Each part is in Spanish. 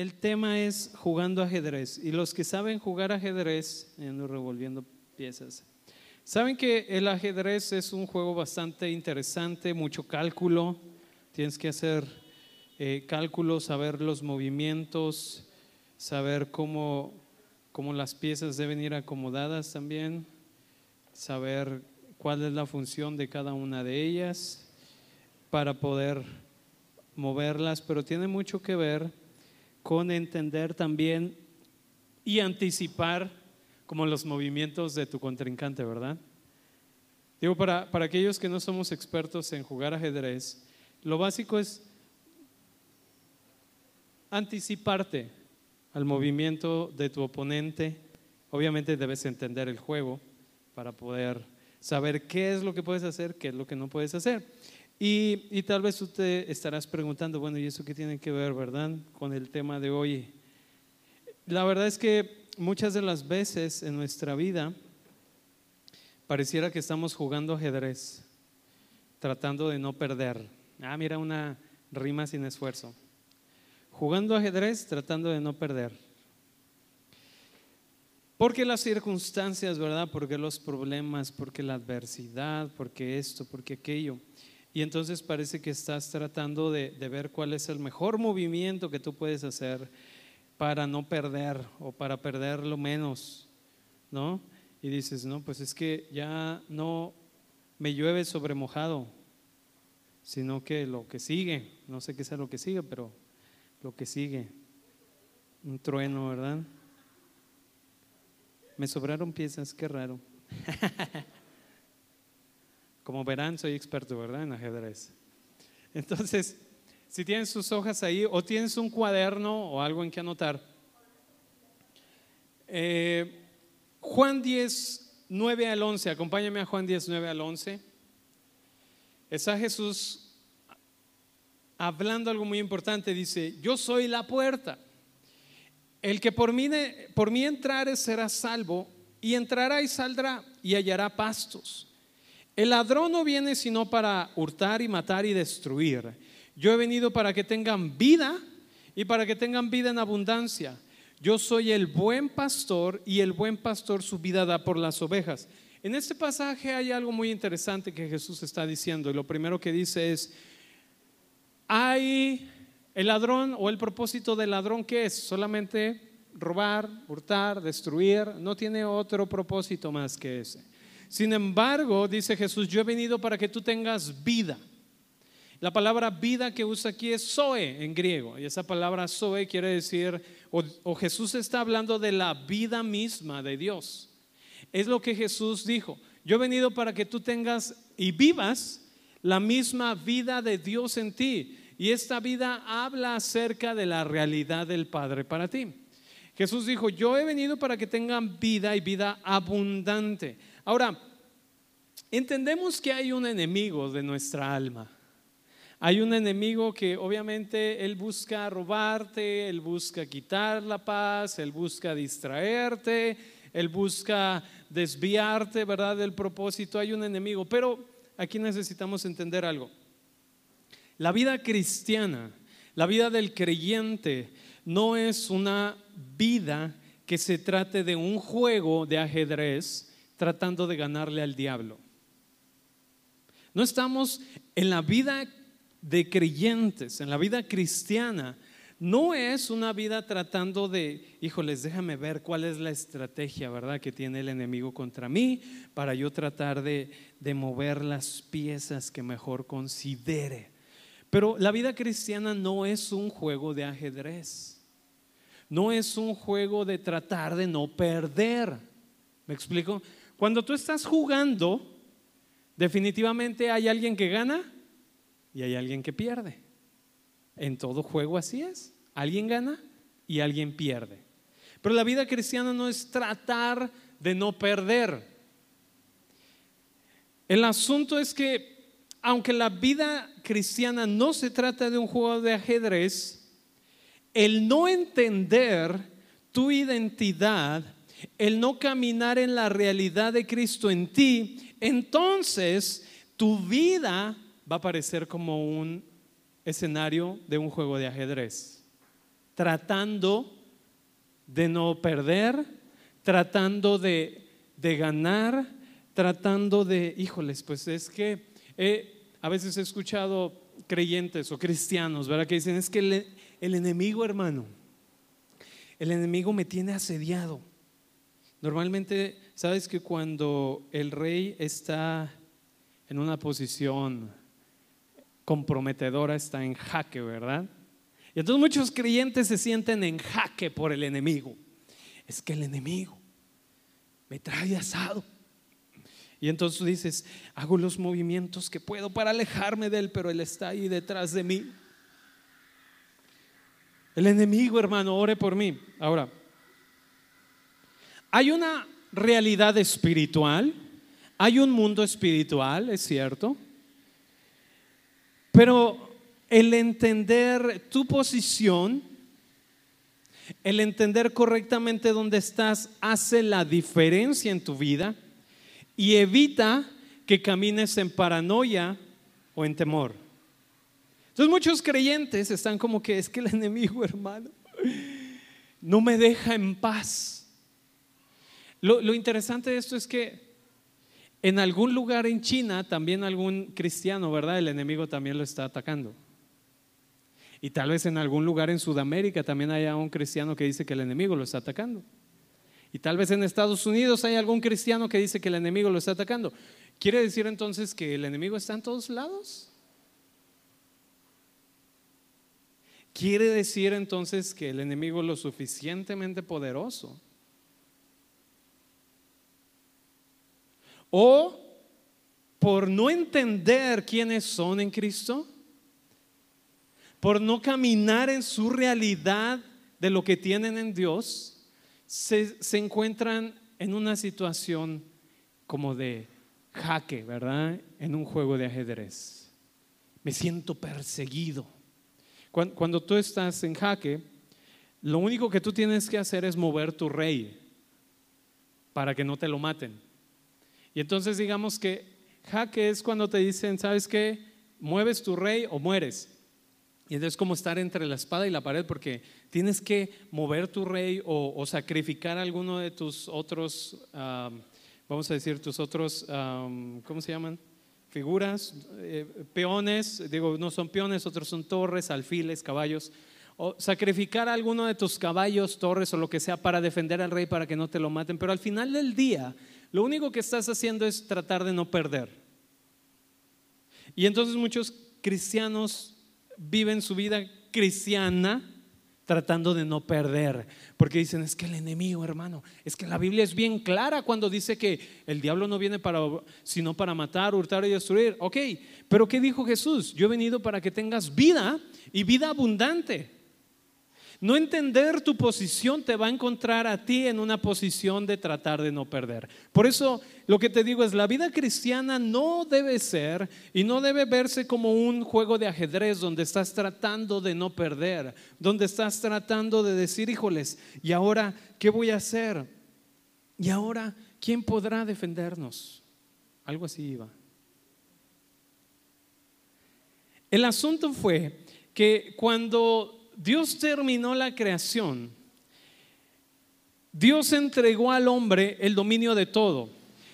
el tema es jugando ajedrez. Y los que saben jugar ajedrez, ando revolviendo piezas, saben que el ajedrez es un juego bastante interesante, mucho cálculo. Tienes que hacer eh, cálculos, saber los movimientos, saber cómo, cómo las piezas deben ir acomodadas también, saber cuál es la función de cada una de ellas para poder moverlas, pero tiene mucho que ver con entender también y anticipar como los movimientos de tu contrincante, ¿verdad? Digo, para, para aquellos que no somos expertos en jugar ajedrez, lo básico es anticiparte al movimiento de tu oponente. Obviamente debes entender el juego para poder saber qué es lo que puedes hacer, qué es lo que no puedes hacer. Y, tal vez usted estarás preguntando, bueno, ¿y eso qué tiene que ver, verdad, con el tema de hoy? La verdad es que muchas de las veces en nuestra vida pareciera que estamos jugando ajedrez, tratando de no perder. Ah, mira una rima sin esfuerzo. Jugando ajedrez, tratando de no perder. Porque las circunstancias, ¿verdad? Porque los problemas, porque la adversidad, porque esto, porque aquello. Y entonces parece que estás tratando de, ver cuál es el mejor movimiento que tú puedes hacer para no perder o para perder lo menos, ¿no? Y dices, no, pues es que ya no me llueve sobre mojado, sino que lo que sigue, no sé qué sea lo que sigue, pero lo que sigue, un trueno, ¿verdad? Me sobraron piezas, qué raro. Como verán, soy experto, ¿verdad? En ajedrez. Entonces, si tienen sus hojas ahí o tienes un cuaderno o algo en que anotar, eh, Juan 10, 9 al 11, acompáñame a Juan 10, 9 al 11. Está Jesús hablando algo muy importante, dice, yo soy la puerta. El que por mí, por mí entrare será salvo, y entrará y saldrá y hallará pastos. El ladrón no viene sino para hurtar y matar y destruir. Yo he venido para que tengan vida y para que tengan vida en abundancia. Yo soy el buen pastor y el buen pastor su vida da por las ovejas. En este pasaje hay algo muy interesante que Jesús está diciendo y lo primero que dice es, hay el ladrón o el propósito del ladrón que es solamente robar, hurtar, destruir, no tiene otro propósito más que ese. Sin embargo, dice Jesús, yo he venido para que tú tengas vida. La palabra vida que usa aquí es Zoe en griego. Y esa palabra Zoe quiere decir, o, Jesús está hablando de la vida misma de Dios. Es lo que Jesús dijo. Yo he venido para que tú tengas y vivas la misma vida de Dios en ti. Y esta vida habla acerca de la realidad del Padre para ti. Jesús dijo, yo he venido para que tengan vida y vida abundante. Ahora, entendemos que hay un enemigo de nuestra alma. Hay un enemigo que obviamente él busca robarte, él busca quitar la paz, él busca distraerte, él busca desviarte, ¿verdad? Del propósito. Hay un enemigo. Pero aquí necesitamos entender algo. La vida cristiana, la vida del creyente, no es una vida que se trate de un juego de ajedrez tratando de ganarle al diablo. No estamos en la vida de creyentes, en la vida cristiana. No es una vida tratando de, híjoles, déjame ver cuál es la estrategia, ¿verdad?, que tiene el enemigo contra mí para yo tratar de, de mover las piezas que mejor considere. Pero la vida cristiana no es un juego de ajedrez. No es un juego de tratar de no perder. ¿Me explico? Cuando tú estás jugando, definitivamente hay alguien que gana y hay alguien que pierde. En todo juego así es. Alguien gana y alguien pierde. Pero la vida cristiana no es tratar de no perder. El asunto es que aunque la vida cristiana no se trata de un juego de ajedrez, el no entender tu identidad el no caminar en la realidad de Cristo en ti, entonces tu vida va a parecer como un escenario de un juego de ajedrez. tratando de no perder, tratando de, ganar, tratando de, híjoles, pues es que a veces he escuchado creyentes o cristianos, ¿verdad? Que dicen, es que el enemigo, hermano, el enemigo me tiene asediado. Normalmente, sabes que cuando el rey está en una posición comprometedora, está en jaque, ¿verdad? Y entonces muchos creyentes se sienten en jaque por el enemigo. Es que el enemigo me trae asado. Y entonces tú dices, hago los movimientos que puedo para alejarme de él, pero él está ahí detrás de mí. El enemigo, hermano, ore por mí. Ahora, hay una realidad espiritual, hay un mundo espiritual, es cierto, pero el entender tu posición, el entender correctamente dónde estás, hace la diferencia en tu vida y evita que camines en paranoia o en temor. Entonces muchos creyentes están como que es que el enemigo, hermano, no me deja en paz. Lo, interesante de esto es que en algún lugar en China, también algún cristiano, ¿verdad? El enemigo también lo está atacando. Y tal vez en algún lugar en Sudamérica también haya un cristiano que dice que el enemigo lo está atacando. Y tal vez en Estados Unidos hay algún cristiano que dice que el enemigo lo está atacando. ¿Quiere decir entonces que el enemigo está en todos lados? ¿Quiere decir entonces que el enemigo es lo suficientemente poderoso? ¿O por no entender quiénes son en Cristo? por no caminar en su realidad de lo que tienen en Dios, se, encuentran en una situación como de jaque, ¿verdad? En un juego de ajedrez. Me siento perseguido. Cuando, cuando, tú estás en jaque, lo único que tú tienes que hacer es mover tu rey para que no te lo maten. Y entonces digamos que jaque es cuando te dicen, ¿sabes qué? Mueves tu rey o mueres. Y entonces es como estar entre la espada y la pared porque tienes que mover tu rey o, sacrificar alguno de tus otros, vamos a decir, tus otros, ¿cómo se llaman? Figuras, eh, peones, digo, no son peones, otros son torres, alfiles, caballos. O sacrificar alguno de tus caballos, torres o lo que sea para defender al rey para que no te lo maten. Pero al final del día, lo único que estás haciendo es tratar de no perder. Y entonces muchos cristianos viven su vida cristiana tratando de no perder, porque dicen, es que el enemigo, hermano, es que la Biblia es bien clara cuando dice que el diablo no viene para sino para matar, hurtar y destruir. Ok, pero ¿qué dijo Jesús? Yo he venido para que tengas vida y vida abundante. No entender tu posición te va a encontrar a ti en una posición de tratar de no perder. Por eso lo que te digo es, la vida cristiana no debe ser y no debe verse como un juego de ajedrez donde estás tratando de no perder, donde estás tratando de decir, híjoles, ¿y ahora qué voy a hacer? ¿Y ahora quién podrá defendernos? Algo así iba. El asunto fue que cuando Dios terminó la creación, Dios entregó al hombre el dominio de todo.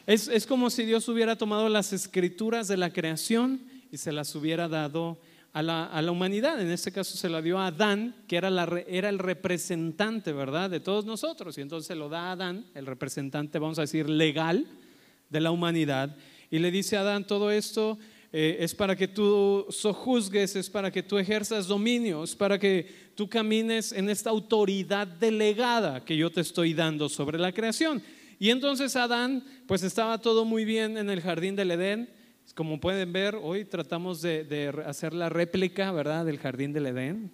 Es, como si Dios hubiera tomado las escrituras de la creación y se las hubiera dado a la, humanidad. En este caso se la dio a Adán, que era, la, era el representante, ¿verdad?, de todos nosotros. Y entonces se lo da a Adán, el representante, vamos a decir, legal de la humanidad. Y le dice a Adán, todo esto eh, es para que tú sojuzgues, es para que tú ejerzas dominio, es para que tú camines en esta autoridad delegada que yo te estoy dando sobre la creación. Y entonces Adán, pues estaba todo muy bien en el jardín del Edén. Como pueden ver, hoy tratamos de, hacer la réplica, ¿verdad?, del jardín del Edén.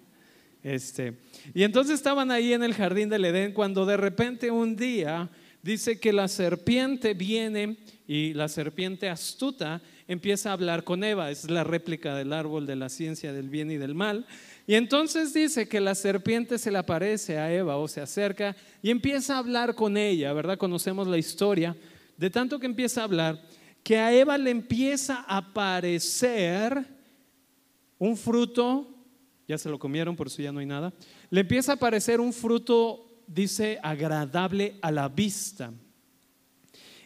Este, y entonces estaban ahí en el jardín del Edén cuando de repente un día dice que la serpiente viene y la serpiente astuta empieza a hablar con Eva, es la réplica del árbol de la ciencia del bien y del mal. Y entonces dice que la serpiente se le aparece a Eva o se acerca y empieza a hablar con ella, ¿verdad? Conocemos la historia. De tanto que empieza a hablar, que a Eva le empieza a aparecer un fruto ya se lo comieron, por eso ya no hay nada. Le empieza a aparecer un fruto, dice, agradable a la vista.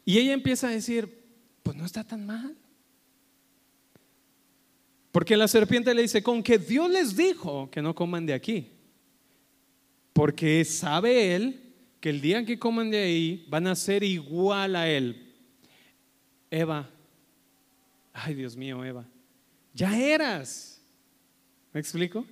Y ella empieza a decir, pues no está tan mal. Porque la serpiente le dice, con que Dios les dijo que no coman de aquí. Porque sabe él que el día que coman de ahí van a ser igual a él. Eva, ay Dios mío, Eva, ya eras. ¿Me explico?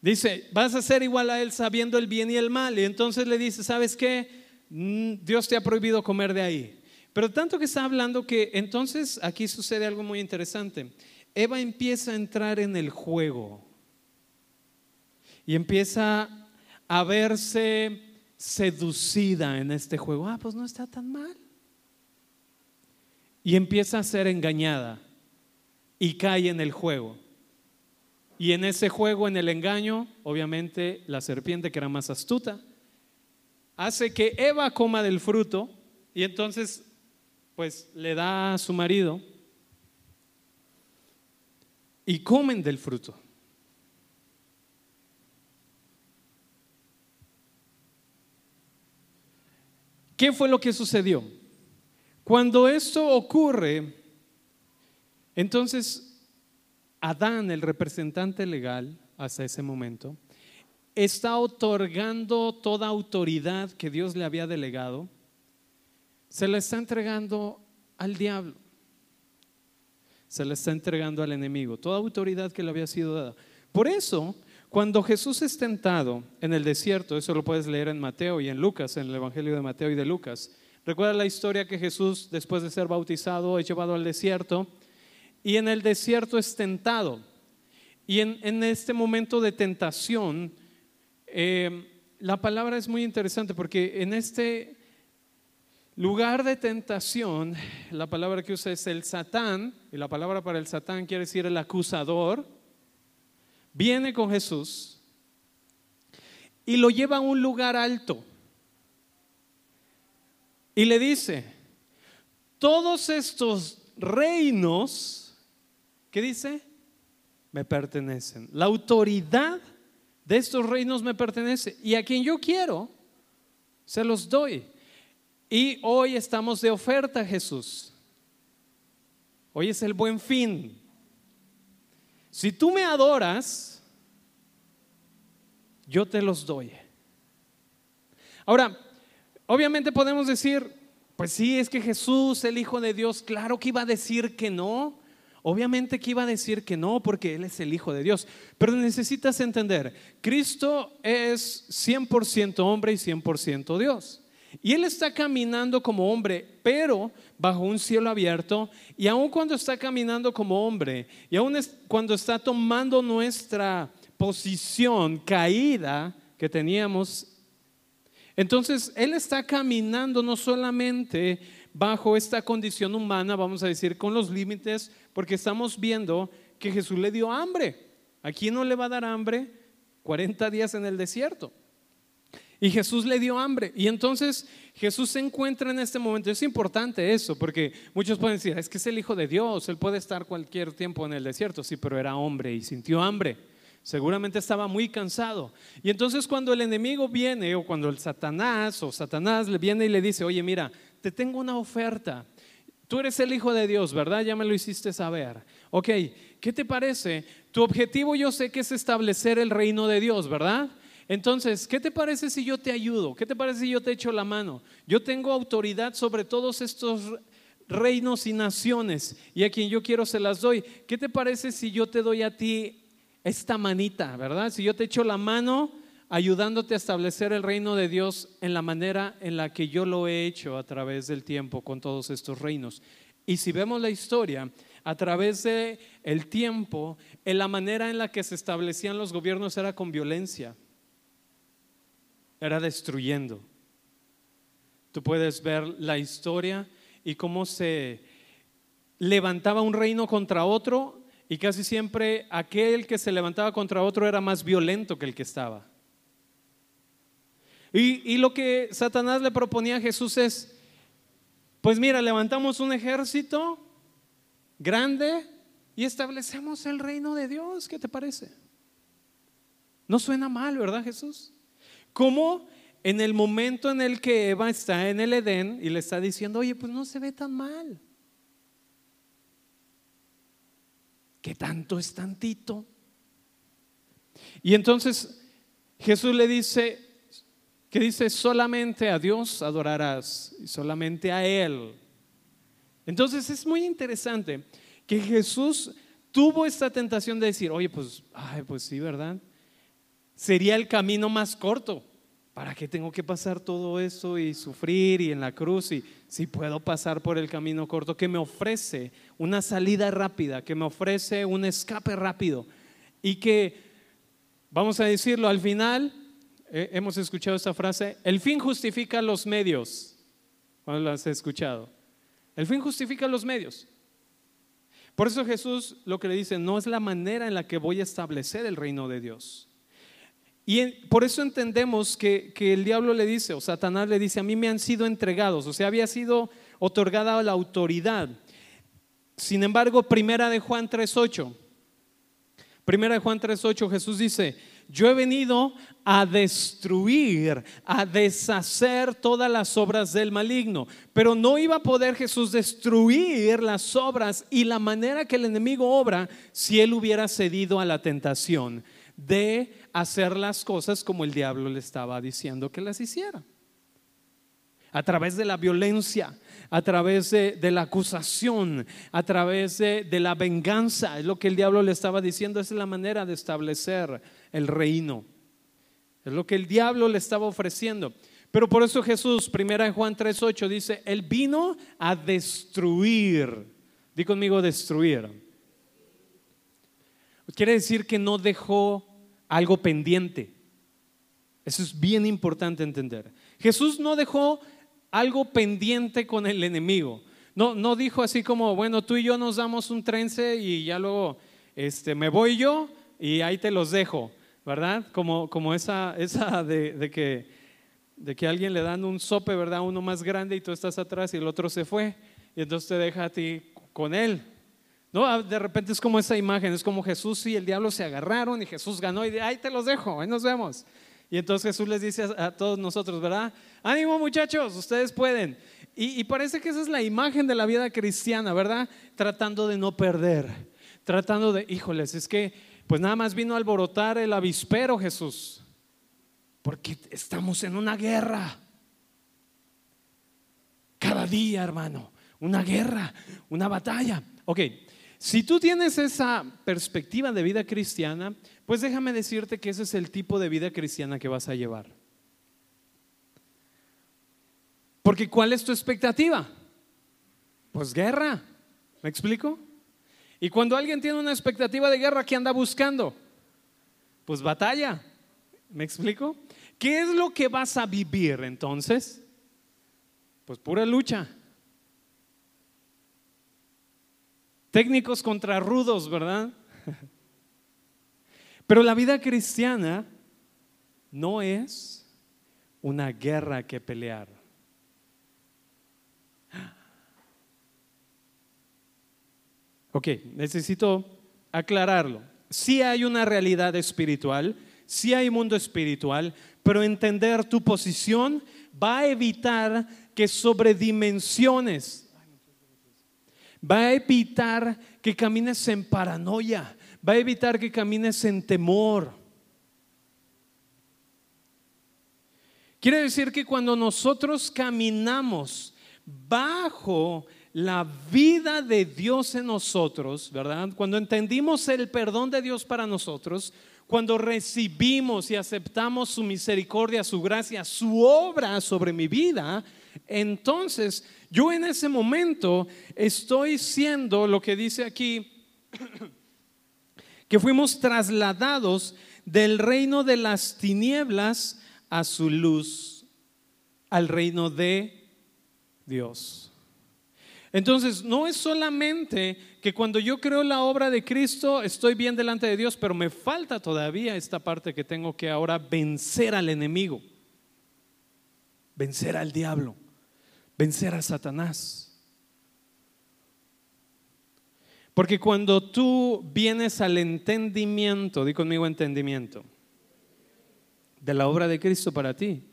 Dice, vas a ser igual a él sabiendo el bien y el mal. Y entonces le dice, ¿sabes qué? Mm, Dios te ha prohibido comer de ahí. Pero tanto que está hablando que entonces aquí sucede algo muy interesante. Eva empieza a entrar en el juego y empieza a verse seducida en este juego. Ah, pues no está tan mal. Y empieza a ser engañada y cae en el juego. Y en ese juego, en el engaño, obviamente la serpiente, que era más astuta, hace que Eva coma del fruto y entonces pues le da a su marido y comen del fruto. ¿Qué fue lo que sucedió? Cuando esto ocurre, entonces Adán, el representante legal hasta ese momento, está otorgando toda autoridad que Dios le había delegado, se la está entregando al diablo, se la está entregando al enemigo, toda autoridad que le había sido dada. Por eso, cuando Jesús es tentado en el desierto, eso lo puedes leer en Mateo y en Lucas, en el Evangelio de Mateo y de Lucas, recuerda la historia que Jesús, después de ser bautizado, es llevado al desierto y en el desierto es tentado. Y en, este momento de tentación, eh, la palabra es muy interesante porque en este lugar de tentación, la palabra que usa es el Satán, y la palabra para el Satán quiere decir el acusador, viene con Jesús y lo lleva a un lugar alto y le dice, todos estos reinos, ¿qué dice? Me pertenecen. La autoridad de estos reinos me pertenece y a quien yo quiero, se los doy. Y hoy estamos de oferta, Jesús. Hoy es el buen fin. Si tú me adoras, yo te los doy. Ahora, obviamente podemos decir, pues sí, es que Jesús, el Hijo de Dios, claro que iba a decir que no. Obviamente que iba a decir que no porque Él es el Hijo de Dios. Pero necesitas entender, Cristo es 100% hombre y 100% Dios. Y Él está caminando como hombre, pero bajo un cielo abierto. Y aun cuando está caminando como hombre, y aun cuando está tomando nuestra posición caída que teníamos, entonces Él está caminando no solamente bajo esta condición humana, vamos a decir, con los límites, porque estamos viendo que Jesús le dio hambre. ¿A quién no le va a dar hambre? 40 días en el desierto. Y Jesús le dio hambre. Y entonces Jesús se encuentra en este momento. Es importante eso, porque muchos pueden decir, es que es el Hijo de Dios, Él puede estar cualquier tiempo en el desierto. Sí, pero era hombre y sintió hambre. Seguramente estaba muy cansado. Y entonces cuando el enemigo viene, o cuando el Satanás o Satanás le viene y le dice, oye, mira, te tengo una oferta. Tú eres el Hijo de Dios, ¿verdad? Ya me lo hiciste saber. Ok, ¿qué te parece? Tu objetivo yo sé que es establecer el reino de Dios, ¿verdad? Entonces, ¿qué te parece si yo te ayudo? ¿Qué te parece si yo te echo la mano? Yo tengo autoridad sobre todos estos reinos y naciones y a quien yo quiero se las doy. ¿Qué te parece si yo te doy a ti esta manita, verdad? Si yo te echo la mano ayudándote a establecer el reino de Dios en la manera en la que yo lo he hecho a través del tiempo con todos estos reinos. Y si vemos la historia, a través del el tiempo, en la manera en la que se establecían los gobiernos era con violencia, era destruyendo. Tú puedes ver la historia y cómo se levantaba un reino contra otro y casi siempre aquel que se levantaba contra otro era más violento que el que estaba. Y, lo que Satanás le proponía a Jesús es, pues mira, levantamos un ejército grande y establecemos el reino de Dios. ¿Qué te parece? No suena mal, ¿verdad Jesús? ¿Cómo en el momento en el que Eva está en el Edén y le está diciendo, oye, pues no se ve tan mal? ¿Qué tanto es tantito? Y entonces Jesús le dice, que dice, solamente a Dios adorarás y solamente a Él. Entonces es muy interesante que Jesús tuvo esta tentación de decir, oye, pues, ay, pues sí, ¿verdad? Sería el camino más corto. ¿Para qué tengo que pasar todo eso y sufrir y en la cruz? Y si puedo pasar por el camino corto que me ofrece una salida rápida, que me ofrece un escape rápido y que, vamos a decirlo, al final, eh, hemos escuchado esta frase, el fin justifica los medios. ¿Cuándo lo has escuchado? El fin justifica los medios. Por eso Jesús lo que le dice, no es la manera en la que voy a establecer el reino de Dios. Y por eso entendemos que, que, el diablo le dice, o Satanás le dice, a mí me han sido entregados, o sea, había sido otorgada la autoridad. Sin embargo, primera de Juan 3.8, primera de Juan 3.8, Jesús dice, yo he venido a destruir, a deshacer todas las obras del maligno. Pero no iba a poder Jesús destruir las obras y la manera que el enemigo obra si él hubiera cedido a la tentación de hacer las cosas como el diablo le estaba diciendo que las hiciera. A través de la violencia, a través de, la acusación, a través de, de la venganza. Es lo que el diablo le estaba diciendo, es la manera de establecer el reino. Es lo que el diablo le estaba ofreciendo. Pero por eso Jesús, primera en Juan 3:8 dice, él vino a destruir. Di conmigo destruir. Quiere decir que no dejó algo pendiente. Eso es bien importante entender. Jesús no dejó algo pendiente con el enemigo. No, no dijo así como, bueno, tú y yo nos damos un trense y ya luego este, me voy yo y ahí te los dejo. ¿verdad? Como, como esa, esa de, que, de que alguien le dan un sope, ¿verdad? Uno más grande y tú estás atrás y el otro se fue y entonces te deja a ti con él. No, ah, de repente es como esa imagen, es como Jesús y el diablo se agarraron y Jesús ganó y de ahí te los dejo, ahí nos vemos. Y entonces Jesús les dice a, todos nosotros, ¿verdad? Ánimo muchachos, ustedes pueden. Y, y, parece que esa es la imagen de la vida cristiana, ¿verdad? Tratando de no perder, tratando de, híjoles, es que pues nada más vino a alborotar el avispero Jesús, porque estamos en una guerra. Cada día, hermano, una guerra, una batalla. Ok, si tú tienes esa perspectiva de vida cristiana, pues déjame decirte que ese es el tipo de vida cristiana que vas a llevar. Porque ¿cuál es tu expectativa? Pues guerra. ¿Me explico? Y cuando alguien tiene una expectativa de guerra, ¿qué anda buscando? Pues batalla. ¿Me explico? ¿Qué es lo que vas a vivir entonces? Pues pura lucha. Técnicos contra rudos, ¿verdad? Pero la vida cristiana no es una guerra que pelear. Ok, necesito aclararlo. Sí hay una realidad espiritual, sí hay mundo espiritual, pero entender tu posición va a evitar que sobredimensiones, va a evitar que camines en paranoia, va a evitar que camines en temor. Quiere decir que cuando nosotros caminamos bajo la vida de Dios en nosotros, ¿verdad? Cuando entendimos el perdón de Dios para nosotros, cuando recibimos y aceptamos su misericordia, su gracia, su obra sobre mi vida, entonces yo en ese momento estoy siendo lo que dice aquí, que fuimos trasladados del reino de las tinieblas a su luz, al reino de Dios. Entonces, no es solamente que cuando yo creo la obra de Cristo estoy bien delante de Dios, pero me falta todavía esta parte que tengo que ahora vencer al enemigo, vencer al diablo, vencer a Satanás. Porque cuando tú vienes al entendimiento, di conmigo entendimiento, de la obra de Cristo para ti,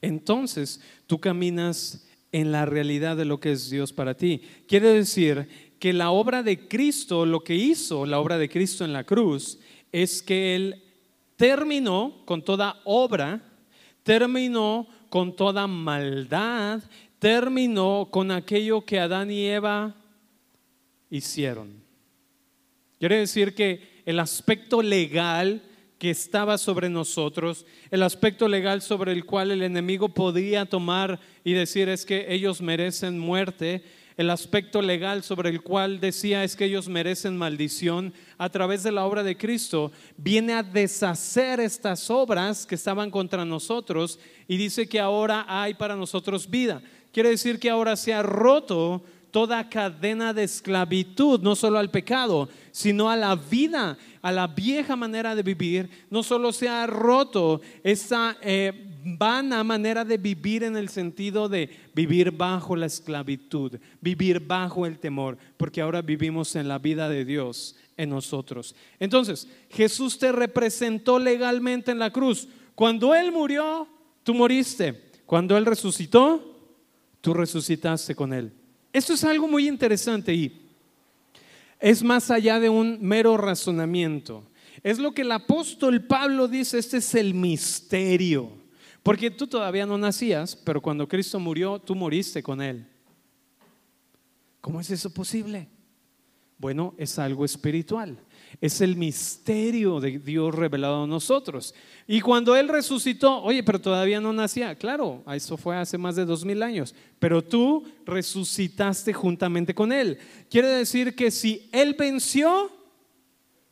entonces tú caminas en la realidad de lo que es Dios para ti. Quiere decir que la obra de Cristo, lo que hizo la obra de Cristo en la cruz, es que Él terminó con toda obra, terminó con toda maldad, terminó con aquello que Adán y Eva hicieron. Quiere decir que el aspecto legal que estaba sobre nosotros, el aspecto legal sobre el cual el enemigo podía tomar y decir es que ellos merecen muerte, el aspecto legal sobre el cual decía es que ellos merecen maldición, a través de la obra de Cristo, viene a deshacer estas obras que estaban contra nosotros y dice que ahora hay para nosotros vida. Quiere decir que ahora se ha roto toda cadena de esclavitud, no solo al pecado, sino a la vida, a la vieja manera de vivir. No solo se ha roto esa eh, vana manera de vivir en el sentido de vivir bajo la esclavitud, vivir bajo el temor, porque ahora vivimos en la vida de Dios en nosotros. Entonces, Jesús te representó legalmente en la cruz. Cuando Él murió, tú moriste. Cuando Él resucitó, tú resucitaste con Él. Esto es algo muy interesante y es más allá de un mero razonamiento. Es lo que el apóstol Pablo dice, este es el misterio. Porque tú todavía no nacías, pero cuando Cristo murió, tú moriste con Él. ¿Cómo es eso posible? Bueno, es algo espiritual. Es el misterio de Dios revelado a nosotros. Y cuando Él resucitó, oye, pero todavía no nacía. Claro, eso fue hace más de dos mil años. Pero tú resucitaste juntamente con Él. Quiere decir que si Él venció,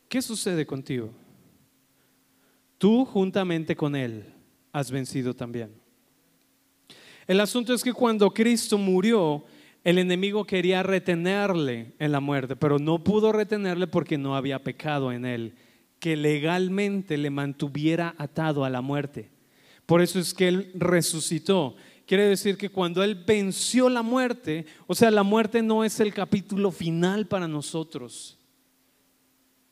¿qué sucede contigo? Tú juntamente con Él has vencido también. El asunto es que cuando Cristo murió, el enemigo quería retenerle en la muerte, pero no pudo retenerle porque no había pecado en él, que legalmente le mantuviera atado a la muerte. Por eso es que él resucitó. Quiere decir que cuando él venció la muerte, o sea, la muerte no es el capítulo final para nosotros,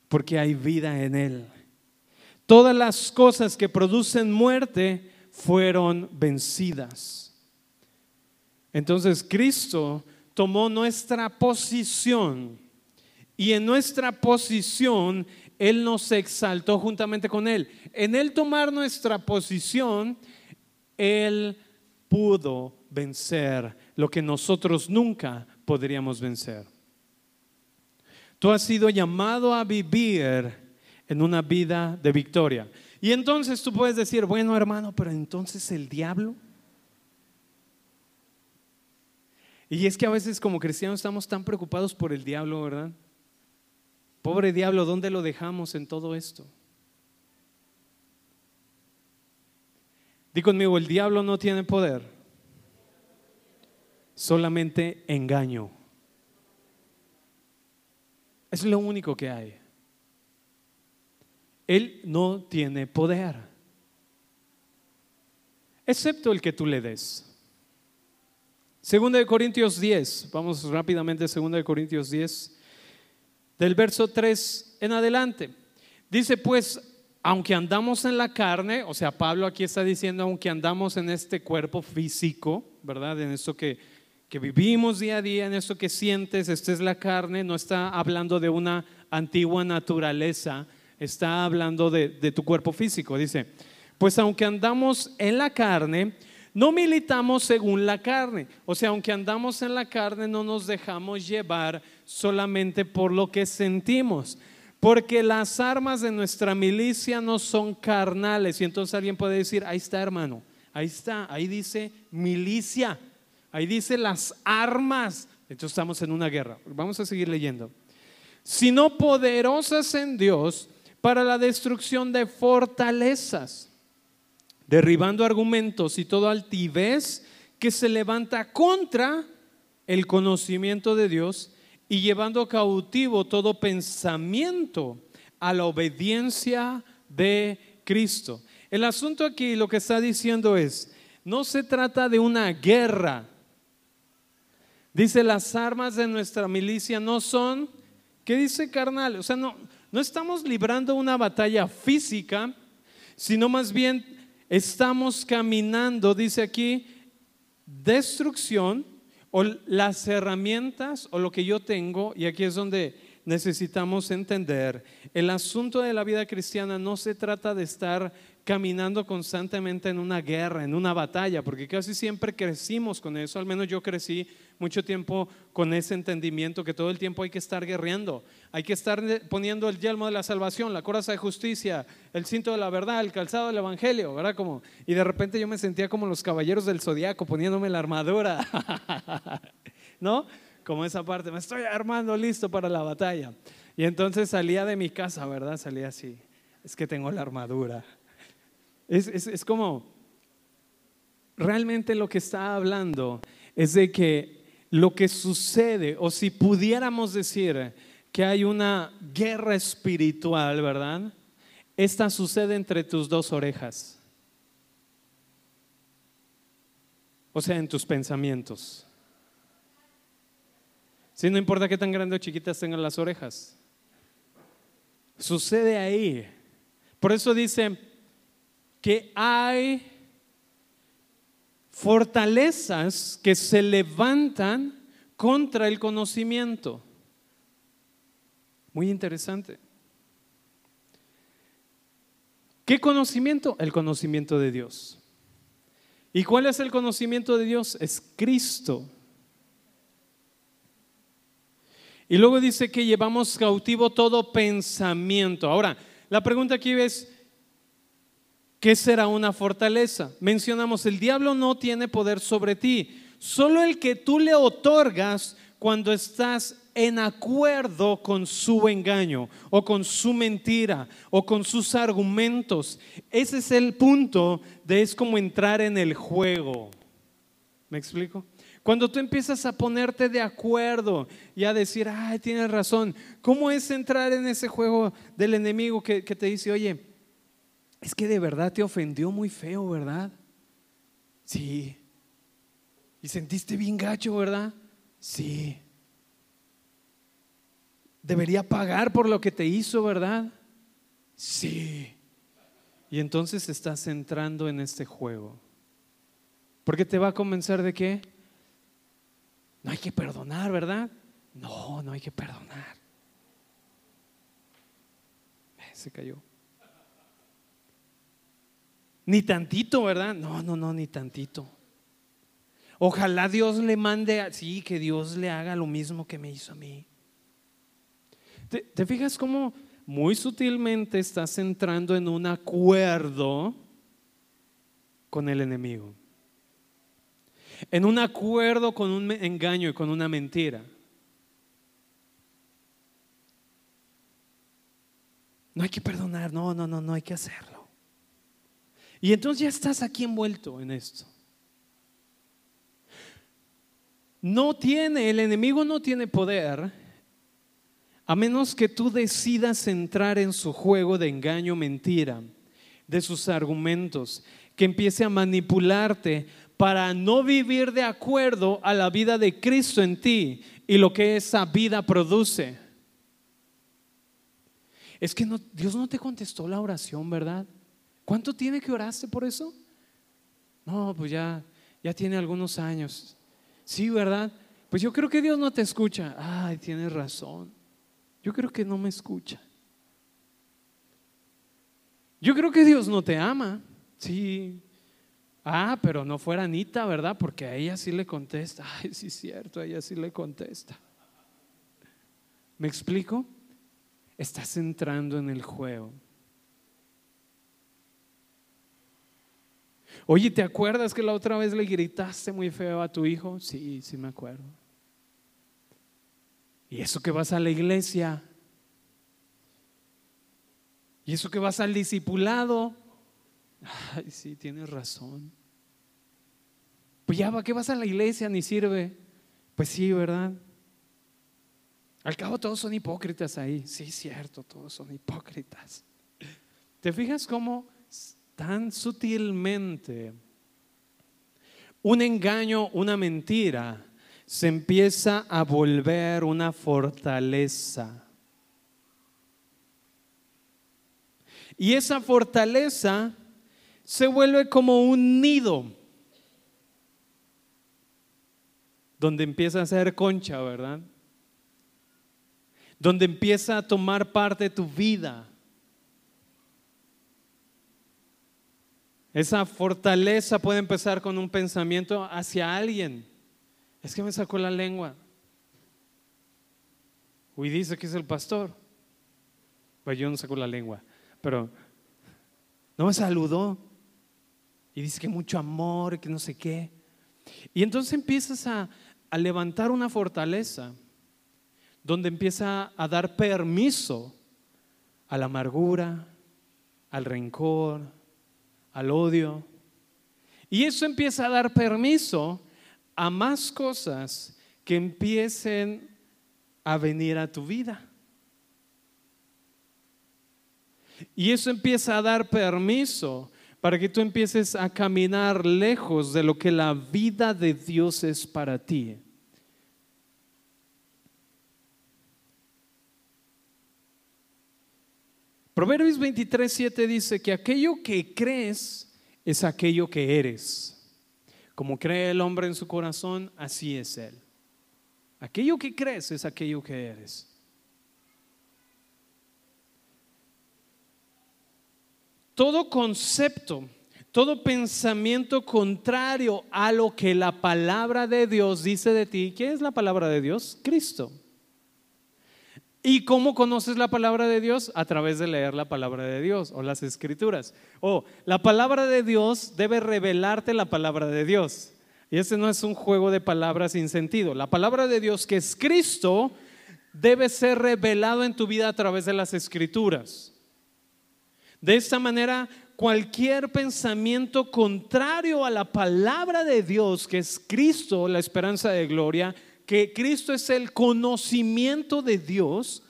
porque hay vida en él. Todas las cosas que producen muerte fueron vencidas. Entonces Cristo tomó nuestra posición y en nuestra posición Él nos exaltó juntamente con Él. En Él tomar nuestra posición, Él pudo vencer lo que nosotros nunca podríamos vencer. Tú has sido llamado a vivir en una vida de victoria. Y entonces tú puedes decir, bueno hermano, pero entonces el diablo Y es que a veces como cristianos estamos tan preocupados por el diablo, ¿verdad? Pobre diablo, ¿dónde lo dejamos en todo esto? Di conmigo, el diablo no tiene poder, solamente engaño. Es lo único que hay. Él no tiene poder, excepto el que tú le des. Segunda de Corintios 10, vamos rápidamente a Segunda de Corintios 10, del verso 3 en adelante. Dice pues, aunque andamos en la carne, o sea, Pablo aquí está diciendo, aunque andamos en este cuerpo físico, ¿verdad? En esto que, que vivimos día a día, en esto que sientes, esta es la carne, no está hablando de una antigua naturaleza, está hablando de, de tu cuerpo físico. Dice, pues aunque andamos en la carne, no militamos según la carne. O sea, aunque andamos en la carne, no nos dejamos llevar solamente por lo que sentimos. Porque las armas de nuestra milicia no son carnales. Y entonces alguien puede decir, ahí está hermano, ahí está, ahí dice milicia, ahí dice las armas. Entonces estamos en una guerra. Vamos a seguir leyendo. Sino poderosas en Dios para la destrucción de fortalezas derribando argumentos y todo altivez que se levanta contra el conocimiento de Dios y llevando cautivo todo pensamiento a la obediencia de Cristo. El asunto aquí lo que está diciendo es, no se trata de una guerra. Dice, las armas de nuestra milicia no son ¿Qué dice carnal? O sea, no, no estamos librando una batalla física, sino más bien estamos caminando, dice aquí, destrucción o las herramientas o lo que yo tengo, y aquí es donde necesitamos entender, el asunto de la vida cristiana no se trata de estar caminando constantemente en una guerra, en una batalla, porque casi siempre crecimos con eso, al menos yo crecí mucho tiempo con ese entendimiento que todo el tiempo hay que estar guerreando, hay que estar poniendo el yelmo de la salvación, la coraza de justicia, el cinto de la verdad, el calzado del evangelio, ¿verdad? Como, y de repente yo me sentía como los caballeros del zodiaco poniéndome la armadura, ¿no? Como esa parte, me estoy armando listo para la batalla. Y entonces salía de mi casa, ¿verdad? Salía así, es que tengo la armadura es, como, realmente lo que está hablando es de que lo que sucede, o si pudiéramos decir que hay una guerra espiritual, ¿verdad? Esta sucede entre tus dos orejas. O sea, en tus pensamientos. Si no importa qué tan grandes o chiquitas tengan las orejas. Sucede ahí. Por eso dice, que hay fortalezas que se levantan contra el conocimiento. Muy interesante. ¿Qué conocimiento? El conocimiento de Dios. ¿Y cuál es el conocimiento de Dios? Es Cristo. Y luego dice que llevamos cautivo todo pensamiento. Ahora, la pregunta aquí es, ¿Qué será una fortaleza? Mencionamos, el diablo no tiene poder sobre ti, solo el que tú le otorgas cuando estás en acuerdo con su engaño o con su mentira o con sus argumentos. Ese es el punto de es como entrar en el juego. ¿Me explico? Cuando tú empiezas a ponerte de acuerdo y a decir, ay, tienes razón, ¿cómo es entrar en ese juego del enemigo que, que te dice, oye, es que de verdad te ofendió muy feo, ¿verdad? Sí. ¿Y sentiste bien gacho, verdad? Sí. Debería pagar por lo que te hizo, ¿verdad? Sí. Y entonces estás entrando en este juego. Porque te va a convencer de que no hay que perdonar, ¿verdad? No, no hay que perdonar. Se cayó. Ni tantito, ¿verdad? No, no, no, ni tantito. Ojalá Dios le mande, sí, que Dios le haga lo mismo que me hizo a mí. ¿Te, te fijas cómo muy sutilmente estás entrando en un acuerdo con el enemigo? En un acuerdo con un engaño y con una mentira. No hay que perdonar, no, no, no, no hay que hacerlo. Y entonces ya estás aquí envuelto en esto. No tiene, el enemigo no tiene poder a menos que tú decidas entrar en su juego de engaño, mentira, de sus argumentos, que empiece a manipularte para no vivir de acuerdo a la vida de Cristo en ti y lo que esa vida produce. Es que Dios no te contestó la oración, ¿verdad? ¿Cuánto tiene que oraste por eso? No, pues ya, ya tiene algunos años. Sí, ¿verdad? Pues yo creo que Dios no te escucha. Ay, tienes razón. Yo creo que no me escucha. Yo creo que Dios no te ama. Sí. Ah, pero no fuera Anita, ¿verdad? Porque a ella sí le contesta. Ay, sí cierto, a ella sí le contesta. ¿Me explico? Estás entrando en el juego. Oye, ¿te acuerdas que la otra vez le gritaste muy feo a tu hijo? Sí, sí me acuerdo. ¿Y eso que vas a la iglesia? ¿Y eso que vas al discipulado? Ay, sí, tienes razón. Pues ya, ¿para qué vas a la iglesia? Ni sirve. Pues sí, ¿verdad? Al cabo todos son hipócritas ahí. Sí, cierto, todos son hipócritas. ¿Te fijas cómo tan sutilmente un engaño, una mentira, se empieza a volver una fortaleza. Y esa fortaleza se vuelve como un nido, donde empieza a ser concha, ¿verdad? Donde empieza a tomar parte de tu vida Esa fortaleza puede empezar con un pensamiento hacia alguien. Es que me sacó la lengua. Uy, dice que es el pastor. Pues yo no saco la lengua, pero no me saludó. Y dice que mucho amor, que no sé qué. Y entonces empiezas a, a levantar una fortaleza donde empieza a dar permiso a la amargura, al rencor, al odio. Y eso empieza a dar permiso a más cosas que empiecen a venir a tu vida. Y eso empieza a dar permiso para que tú empieces a caminar lejos de lo que la vida de Dios es para ti. Proverbios 23, 7 dice que aquello que crees es aquello que eres. Como cree el hombre en su corazón, así es él. Aquello que crees es aquello que eres. todo concepto, todo pensamiento contrario a lo que la palabra de Dios dice de ti. ¿Qué es la palabra de Dios? Cristo. ¿Y cómo conoces la palabra de Dios? A través de leer la palabra de Dios o las escrituras. O la palabra de Dios debe revelarte la palabra de Dios. Y ese no es un juego de palabras sin sentido. La palabra de Dios, que es Cristo, debe ser revelado en tu vida a través de las escrituras. De esta manera, cualquier pensamiento contrario a la palabra de Dios, que es Cristo, la esperanza de gloria, que Cristo es el conocimiento de Dios,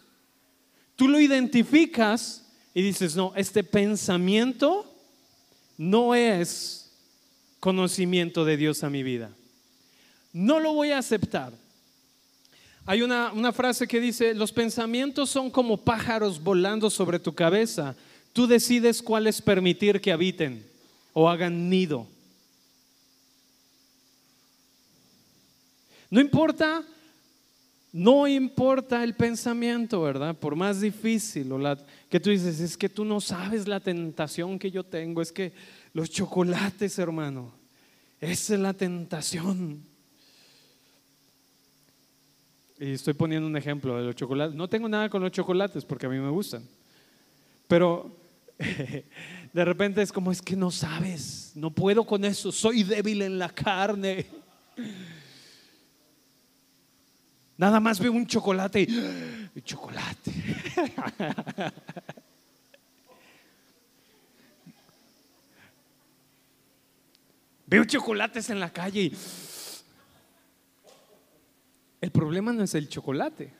tú lo identificas y dices, no, este pensamiento no es conocimiento de Dios a mi vida. No lo voy a aceptar. Hay una, una frase que dice, los pensamientos son como pájaros volando sobre tu cabeza Tú decides cuáles permitir que habiten o hagan nido. No importa, no importa el pensamiento, ¿verdad? Por más difícil o que tú dices, es que tú no sabes la tentación que yo tengo, es que los chocolates, hermano, es la tentación. Y estoy poniendo un ejemplo de los chocolates. No tengo nada con los chocolates porque a mí me gustan. Pero de repente es como, es que no sabes, no puedo con eso, soy débil en la carne. Nada más veo un chocolate y chocolate. veo chocolates en la calle y el problema no es el chocolate.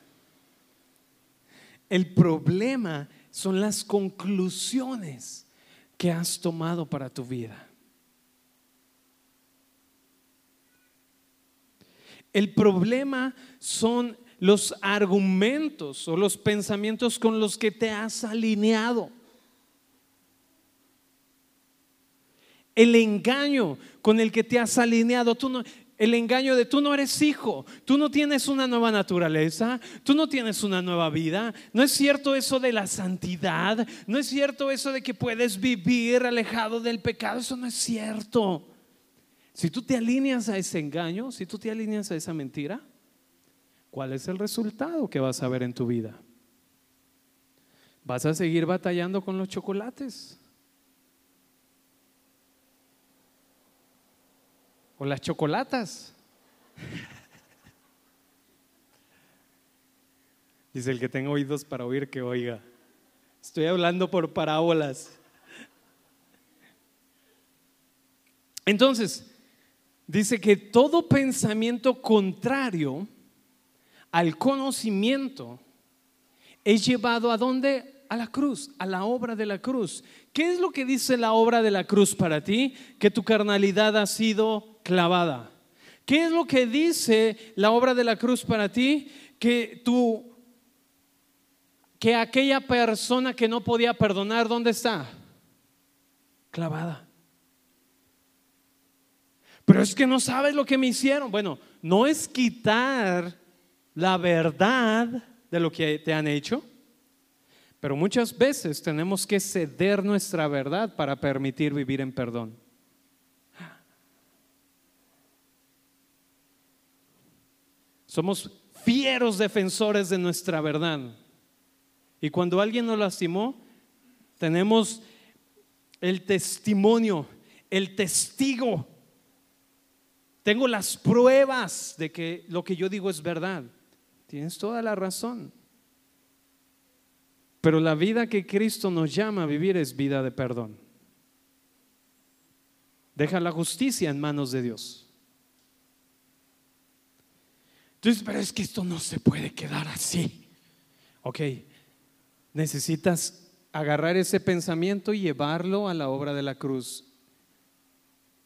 El problema son las conclusiones que has tomado para tu vida. El problema son los argumentos o los pensamientos con los que te has alineado. El engaño con el que te has alineado. Tú no, el engaño de tú no eres hijo, tú no tienes una nueva naturaleza, tú no tienes una nueva vida. No es cierto eso de la santidad, no es cierto eso de que puedes vivir alejado del pecado, eso no es cierto. Si tú te alineas a ese engaño, si tú te alineas a esa mentira, ¿cuál es el resultado que vas a ver en tu vida? Vas a seguir batallando con los chocolates. o las chocolatas. Dice el que tenga oídos para oír que oiga. Estoy hablando por parábolas. Entonces, dice que todo pensamiento contrario al conocimiento es llevado a dónde? A la cruz, a la obra de la cruz. ¿Qué es lo que dice la obra de la cruz para ti? Que tu carnalidad ha sido clavada. ¿Qué es lo que dice la obra de la cruz para ti? Que tu que aquella persona que no podía perdonar, ¿dónde está? Clavada. Pero es que no sabes lo que me hicieron. Bueno, no es quitar la verdad de lo que te han hecho, pero muchas veces tenemos que ceder nuestra verdad para permitir vivir en perdón. Somos fieros defensores de nuestra verdad. Y cuando alguien nos lastimó, tenemos el testimonio, el testigo. Tengo las pruebas de que lo que yo digo es verdad. Tienes toda la razón. Pero la vida que Cristo nos llama a vivir es vida de perdón. Deja la justicia en manos de Dios. Entonces, pero es que esto no se puede quedar así. Ok, necesitas agarrar ese pensamiento y llevarlo a la obra de la cruz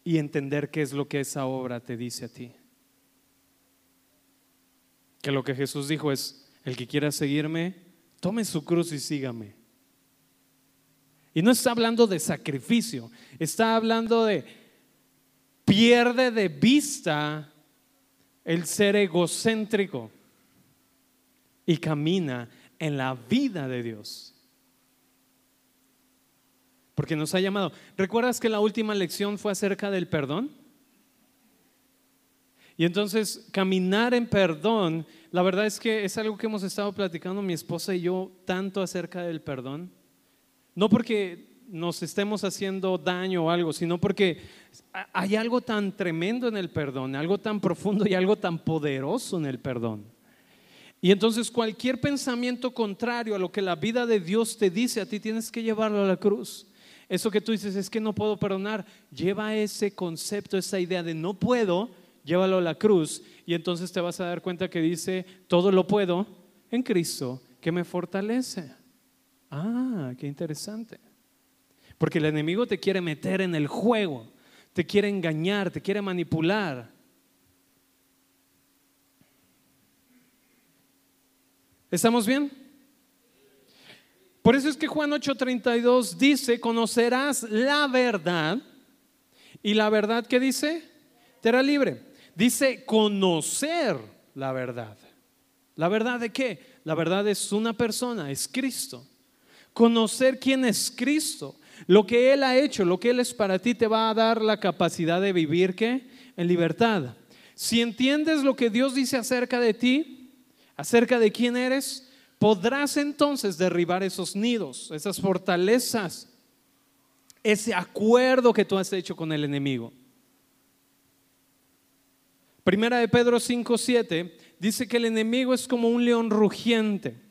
y entender qué es lo que esa obra te dice a ti. Que lo que Jesús dijo es, el que quiera seguirme, tome su cruz y sígame. Y no está hablando de sacrificio, está hablando de pierde de vista el ser egocéntrico y camina en la vida de Dios. Porque nos ha llamado. ¿Recuerdas que la última lección fue acerca del perdón? Y entonces caminar en perdón, la verdad es que es algo que hemos estado platicando mi esposa y yo tanto acerca del perdón. No porque nos estemos haciendo daño o algo, sino porque hay algo tan tremendo en el perdón, algo tan profundo y algo tan poderoso en el perdón. Y entonces cualquier pensamiento contrario a lo que la vida de Dios te dice a ti, tienes que llevarlo a la cruz. Eso que tú dices es que no puedo perdonar, lleva ese concepto, esa idea de no puedo, llévalo a la cruz y entonces te vas a dar cuenta que dice, todo lo puedo en Cristo que me fortalece. Ah, qué interesante. Porque el enemigo te quiere meter en el juego, te quiere engañar, te quiere manipular. ¿Estamos bien? Por eso es que Juan 8:32 dice, conocerás la verdad. Y la verdad que dice, te hará libre. Dice conocer la verdad. ¿La verdad de qué? La verdad es una persona, es Cristo. Conocer quién es Cristo. Lo que Él ha hecho, lo que Él es para ti, te va a dar la capacidad de vivir ¿qué? en libertad. Si entiendes lo que Dios dice acerca de ti, acerca de quién eres, podrás entonces derribar esos nidos, esas fortalezas, ese acuerdo que tú has hecho con el enemigo. Primera de Pedro 5:7 dice que el enemigo es como un león rugiente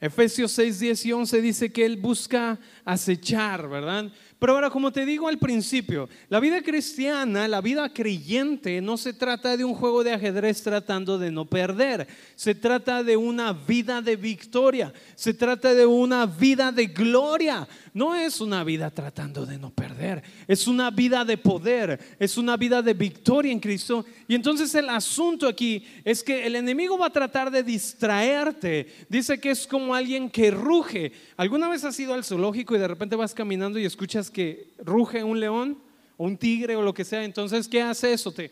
Efesios 6, 10 y 11 dice que Él busca acechar, ¿verdad? Pero ahora, como te digo al principio, la vida cristiana, la vida creyente, no se trata de un juego de ajedrez tratando de no perder. Se trata de una vida de victoria. Se trata de una vida de gloria. No es una vida tratando de no perder. Es una vida de poder. Es una vida de victoria en Cristo. Y entonces el asunto aquí es que el enemigo va a tratar de distraerte. Dice que es como alguien que ruge. ¿Alguna vez has ido al zoológico y de repente vas caminando y escuchas que ruge un león o un tigre o lo que sea, entonces, ¿qué hace eso? Te,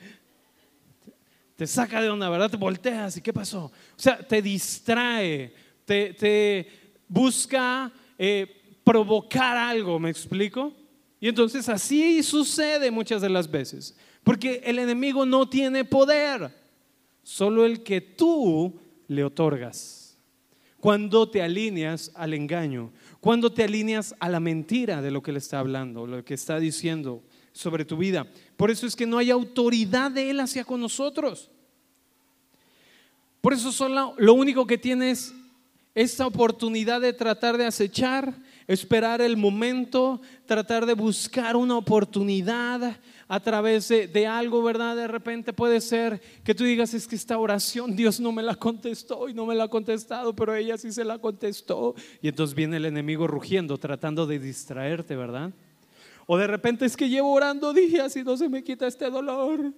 te saca de onda, ¿verdad? Te volteas y ¿qué pasó? O sea, te distrae, te, busca eh, provocar algo, ¿me explico? Y entonces así sucede muchas de las veces, porque el enemigo no tiene poder, solo el que tú le otorgas. Cuando te alineas al engaño, cuando te alineas a la mentira de lo que le está hablando, lo que está diciendo sobre tu vida. Por eso es que no hay autoridad de Él hacia con nosotros. Por eso solo lo único que tienes esta oportunidad de tratar de acechar, esperar el momento, tratar de buscar una oportunidad a través de, algo, ¿verdad? De repente puede ser que tú digas, es que esta oración Dios no me la contestó y no me la ha contestado, pero ella sí se la contestó. Y entonces viene el enemigo rugiendo, tratando de distraerte, ¿verdad? O de repente es que llevo orando días y no se me quita este dolor.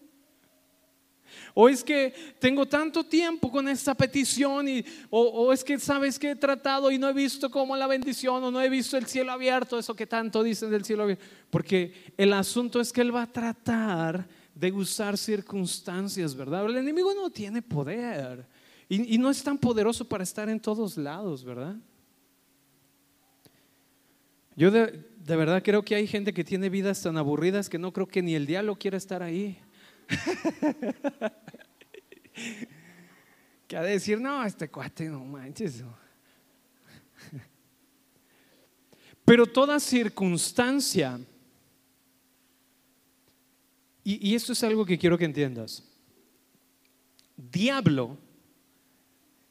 O es que tengo tanto tiempo con esta petición y, o, es que sabes que he tratado y no he visto como la bendición o no he visto el cielo abierto, eso que tanto dicen del cielo abierto. Porque el asunto es que Él va a tratar de usar circunstancias, ¿verdad? El enemigo no tiene poder y, no es tan poderoso para estar en todos lados, ¿verdad? Yo de verdad creo que hay gente que tiene vidas tan aburridas que no creo que ni el diablo quiera estar ahí. que ha de decir, no, este cuate no manches. Pero toda circunstancia, y, y esto es algo que quiero que entiendas, diablo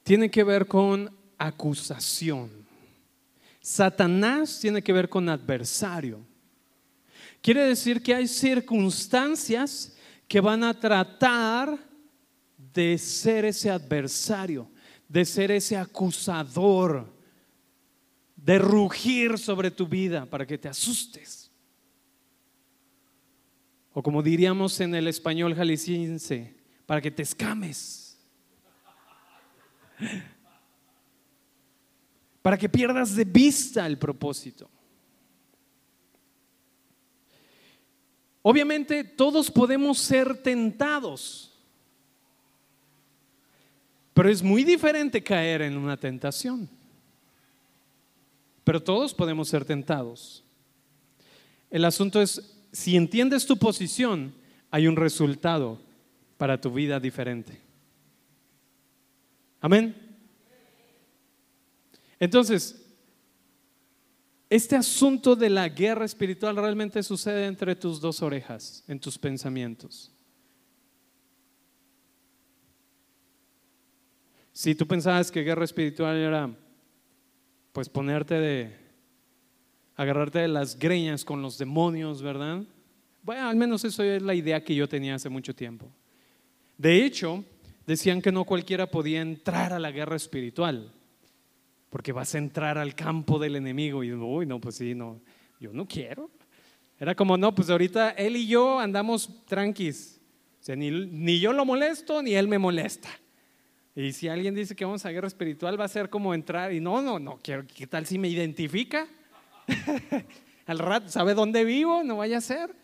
tiene que ver con acusación. Satanás tiene que ver con adversario. Quiere decir que hay circunstancias que van a tratar de ser ese adversario, de ser ese acusador, de rugir sobre tu vida para que te asustes. O como diríamos en el español jalisciense, para que te escames. Para que pierdas de vista el propósito. Obviamente todos podemos ser tentados, pero es muy diferente caer en una tentación. Pero todos podemos ser tentados. El asunto es, si entiendes tu posición, hay un resultado para tu vida diferente. Amén. Entonces, este asunto de la guerra espiritual realmente sucede entre tus dos orejas, en tus pensamientos. Si tú pensabas que guerra espiritual era pues ponerte de agarrarte de las greñas con los demonios, ¿verdad? Bueno, al menos eso es la idea que yo tenía hace mucho tiempo. De hecho, decían que no cualquiera podía entrar a la guerra espiritual porque vas a entrar al campo del enemigo. Y uy, no, pues sí, no, yo no quiero. Era como, no, pues ahorita él y yo andamos tranquis. O sea, ni, ni yo lo molesto, ni él me molesta. Y si alguien dice que vamos a guerra espiritual, va a ser como entrar y no, no, no, ¿qué, qué tal si me identifica? Al rato, ¿sabe dónde vivo? No vaya a ser.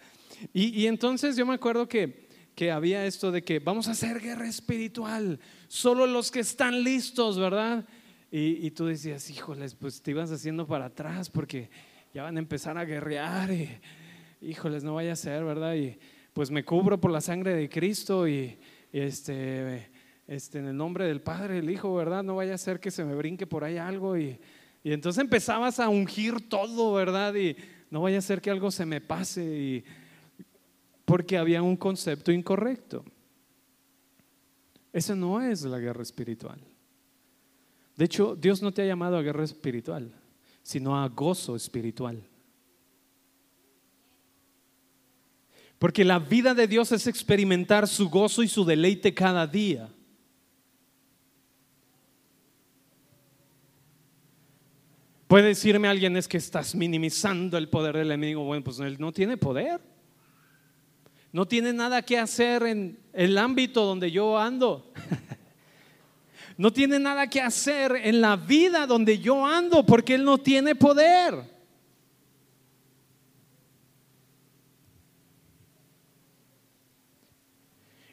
Y, y entonces yo me acuerdo que, que había esto de que vamos a hacer guerra espiritual, solo los que están listos, ¿verdad? Y, tú decías, híjoles, pues te ibas haciendo para atrás porque ya van a empezar a guerrear y híjoles, no vaya a ser, ¿verdad? Y pues me cubro por la sangre de Cristo y, este, este, en el nombre del Padre, el Hijo, ¿verdad? No vaya a ser que se me brinque por ahí algo y, y entonces empezabas a ungir todo, ¿verdad? Y no vaya a ser que algo se me pase y porque había un concepto incorrecto. Esa no es la guerra espiritual. De hecho, Dios no te ha llamado a guerra espiritual, sino a gozo espiritual. Porque la vida de Dios es experimentar su gozo y su deleite cada día. Puede decirme alguien es que estás minimizando el poder del enemigo. Bueno, pues él no tiene poder. No tiene nada que hacer en el ámbito donde yo ando. no tiene nada que hacer en la vida donde yo ando porque Él no tiene poder.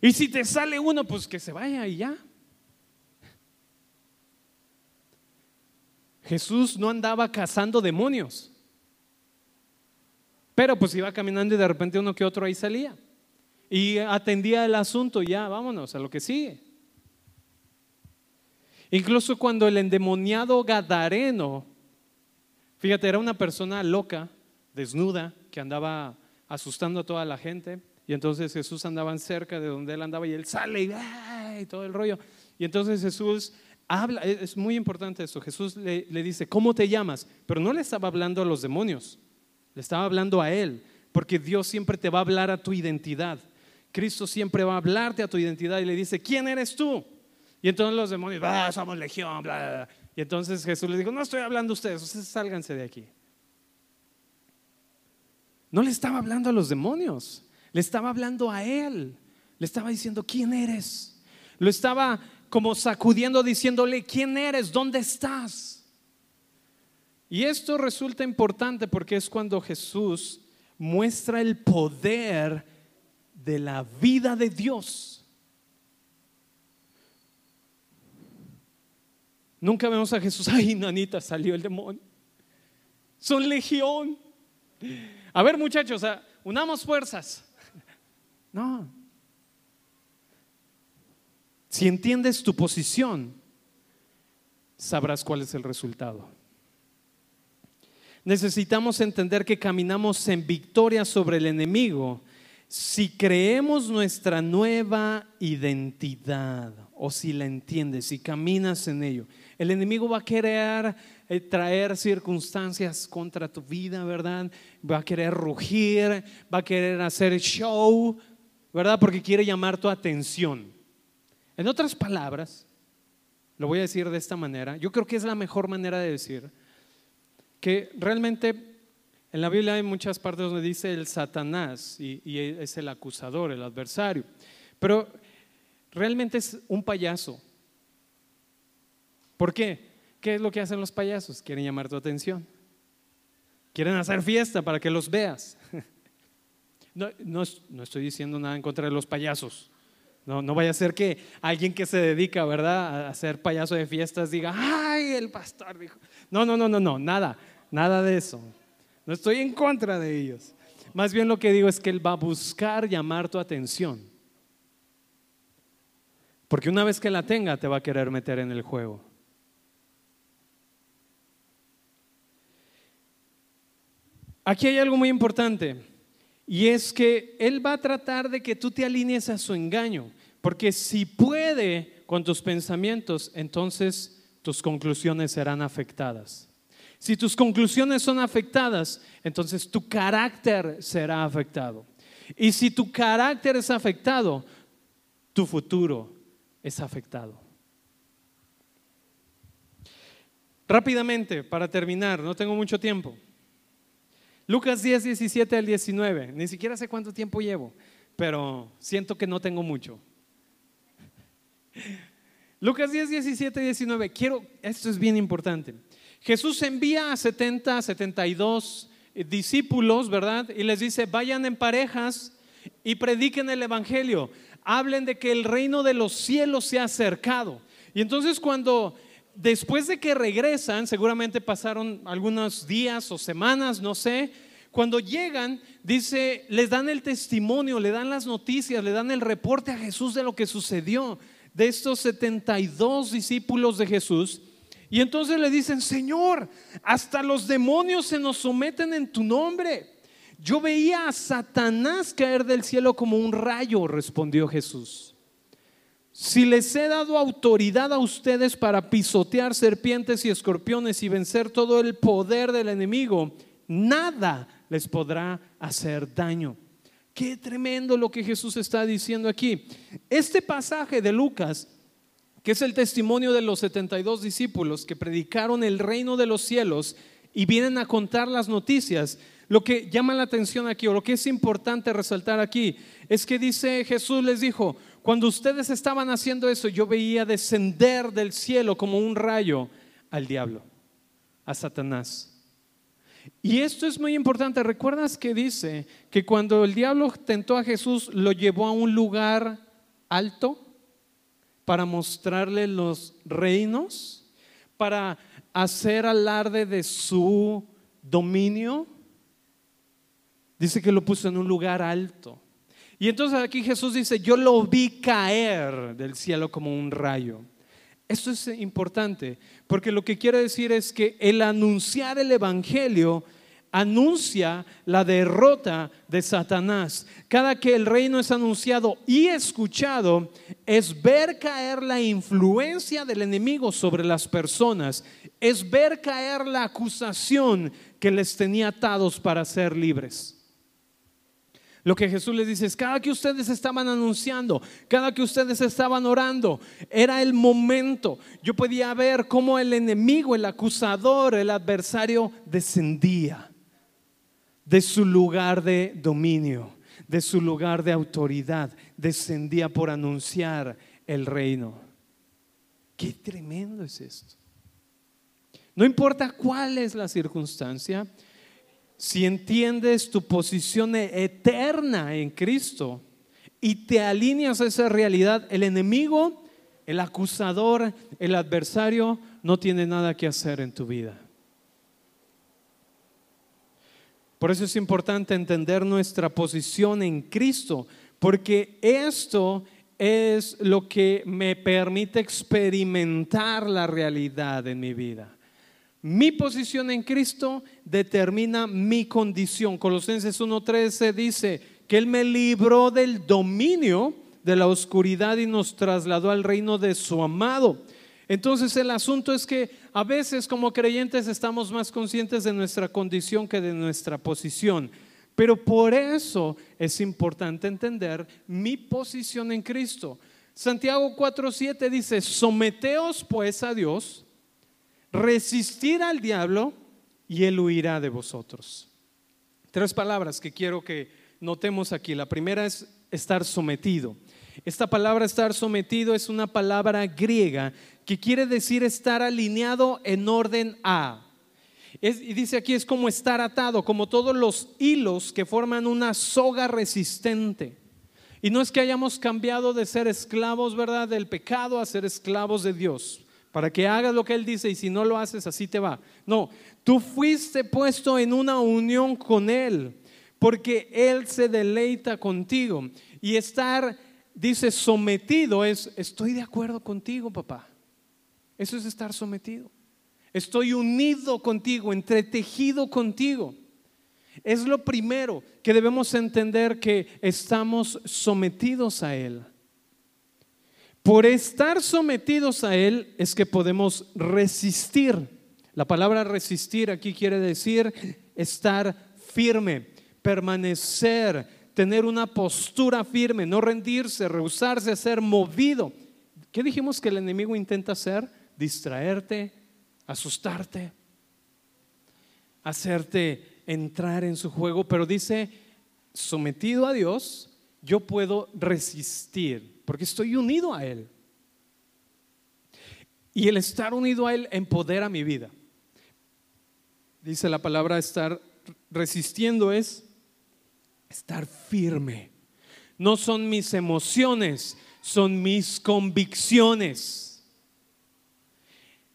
Y si te sale uno, pues que se vaya y ya. Jesús no andaba cazando demonios, pero pues iba caminando y de repente uno que otro ahí salía. Y atendía el asunto, ya, vámonos a lo que sigue. Incluso cuando el endemoniado Gadareno, fíjate, era una persona loca, desnuda, que andaba asustando a toda la gente. Y entonces Jesús andaba cerca de donde él andaba y él sale y, todo el rollo. Y entonces Jesús habla, es muy importante eso, Jesús le, le dice, ¿cómo te llamas? Pero no le estaba hablando a los demonios, le estaba hablando a él, porque Dios siempre te va a hablar a tu identidad. Cristo siempre va a hablarte a tu identidad y le dice, ¿quién eres tú? Y entonces los demonios, ah, somos legión, bla, Y entonces Jesús les dijo, no estoy hablando a ustedes, ustedes sálganse de aquí. No le estaba hablando a los demonios, le estaba hablando a él. Le estaba diciendo, ¿quién eres? Lo estaba como sacudiendo diciéndole, ¿quién eres? ¿Dónde estás? Y esto resulta importante porque es cuando Jesús muestra el poder de la vida de Dios. Nunca vemos a Jesús, ay, nanita, salió el demonio. Son legión. A ver, muchachos, unamos fuerzas. No. Si entiendes tu posición, sabrás cuál es el resultado. Necesitamos entender que caminamos en victoria sobre el enemigo si creemos nuestra nueva identidad o si la entiendes, si caminas en ello. El enemigo va a querer eh, traer circunstancias contra tu vida, ¿verdad? Va a querer rugir, va a querer hacer show, ¿verdad? Porque quiere llamar tu atención. En otras palabras, lo voy a decir de esta manera, yo creo que es la mejor manera de decir que realmente en la Biblia hay muchas partes donde dice el Satanás y, es el acusador, el adversario. Pero realmente es un payaso. ¿Por qué? ¿Qué es lo que hacen los payasos? Quieren llamar tu atención. Quieren hacer fiesta para que los veas. No, no, estoy diciendo nada en contra de los payasos. No, no vaya a ser que alguien que se dedica, ¿verdad?, a hacer payaso de fiestas diga, ay, el pastor. No, no, no, no, no, nada, nada de eso. No estoy en contra de ellos. Más bien lo que digo es que Él va a buscar llamar tu atención. Porque una vez que la tenga, te va a querer meter en el juego. Aquí hay algo muy importante. Y es que Él va a tratar de que tú te alinees a su engaño. Porque si puede con tus pensamientos, entonces tus conclusiones serán afectadas. Si tus conclusiones son afectadas, entonces tu carácter será afectado. Y si tu carácter es afectado, tu futuro es afectado. Rápidamente, para terminar, no tengo mucho tiempo. Lucas 10, 17 al 19. Ni siquiera sé cuánto tiempo llevo, pero siento que no tengo mucho. Lucas 10, 17, 19. Quiero, esto es bien importante. Jesús envía a 70, 72 eh, discípulos, ¿verdad? Y les dice, vayan en parejas y prediquen el Evangelio. Hablen de que el reino de los cielos se ha acercado. Y entonces cuando después de que regresan, seguramente pasaron algunos días o semanas, no sé, cuando llegan, dice, les dan el testimonio, le dan las noticias, le dan el reporte a Jesús de lo que sucedió, de estos 72 discípulos de Jesús. Y entonces le dicen, Señor, hasta los demonios se nos someten en tu nombre. Yo veía a Satanás caer del cielo como un rayo, respondió Jesús. Si les he dado autoridad a ustedes para pisotear serpientes y escorpiones y vencer todo el poder del enemigo, nada les podrá hacer daño. Qué tremendo lo que Jesús está diciendo aquí. Este pasaje de Lucas que es el testimonio de los 72 discípulos que predicaron el reino de los cielos y vienen a contar las noticias. Lo que llama la atención aquí, o lo que es importante resaltar aquí, es que dice Jesús les dijo, cuando ustedes estaban haciendo eso, yo veía descender del cielo como un rayo al diablo, a Satanás. Y esto es muy importante. ¿Recuerdas que dice que cuando el diablo tentó a Jesús, lo llevó a un lugar alto? para mostrarle los reinos, para hacer alarde de su dominio. Dice que lo puso en un lugar alto. Y entonces aquí Jesús dice, yo lo vi caer del cielo como un rayo. Esto es importante, porque lo que quiere decir es que el anunciar el Evangelio anuncia la derrota de Satanás. Cada que el reino es anunciado y escuchado, es ver caer la influencia del enemigo sobre las personas, es ver caer la acusación que les tenía atados para ser libres. Lo que Jesús les dice es, cada que ustedes estaban anunciando, cada que ustedes estaban orando, era el momento. Yo podía ver cómo el enemigo, el acusador, el adversario descendía de su lugar de dominio. de su lugar de autoridad, descendía por anunciar el reino. Qué tremendo es esto. No importa cuál es la circunstancia, si entiendes tu posición eterna en Cristo y te alineas a esa realidad, el enemigo, el acusador, el adversario no tiene nada que hacer en tu vida. Por eso es importante entender nuestra posición en Cristo, porque esto es lo que me permite experimentar la realidad en mi vida. Mi posición en Cristo determina mi condición. Colosenses 1.13 dice que Él me libró del dominio de la oscuridad y nos trasladó al reino de su amado. Entonces el asunto es que a veces como creyentes estamos más conscientes de nuestra condición que de nuestra posición. Pero por eso es importante entender mi posición en Cristo. Santiago 4.7 dice, someteos pues a Dios resistir al diablo y él huirá de vosotros. Tres palabras que quiero que notemos aquí. La primera es estar sometido. Esta palabra estar sometido es una palabra griega que quiere decir estar alineado en orden a. y dice aquí es como estar atado, como todos los hilos que forman una soga resistente. Y no es que hayamos cambiado de ser esclavos, ¿verdad?, del pecado a ser esclavos de Dios para que hagas lo que Él dice y si no lo haces, así te va. No, tú fuiste puesto en una unión con Él, porque Él se deleita contigo. Y estar, dice, sometido es, estoy de acuerdo contigo, papá. Eso es estar sometido. Estoy unido contigo, entretejido contigo. Es lo primero que debemos entender que estamos sometidos a Él. Por estar sometidos a Él es que podemos resistir. La palabra resistir aquí quiere decir estar firme, permanecer, tener una postura firme, no rendirse, rehusarse a ser movido. ¿Qué dijimos que el enemigo intenta hacer? Distraerte, asustarte, hacerte entrar en su juego, pero dice, sometido a Dios, yo puedo resistir porque estoy unido a Él. Y el estar unido a Él empodera mi vida. Dice la palabra estar resistiendo es estar firme. No son mis emociones, son mis convicciones.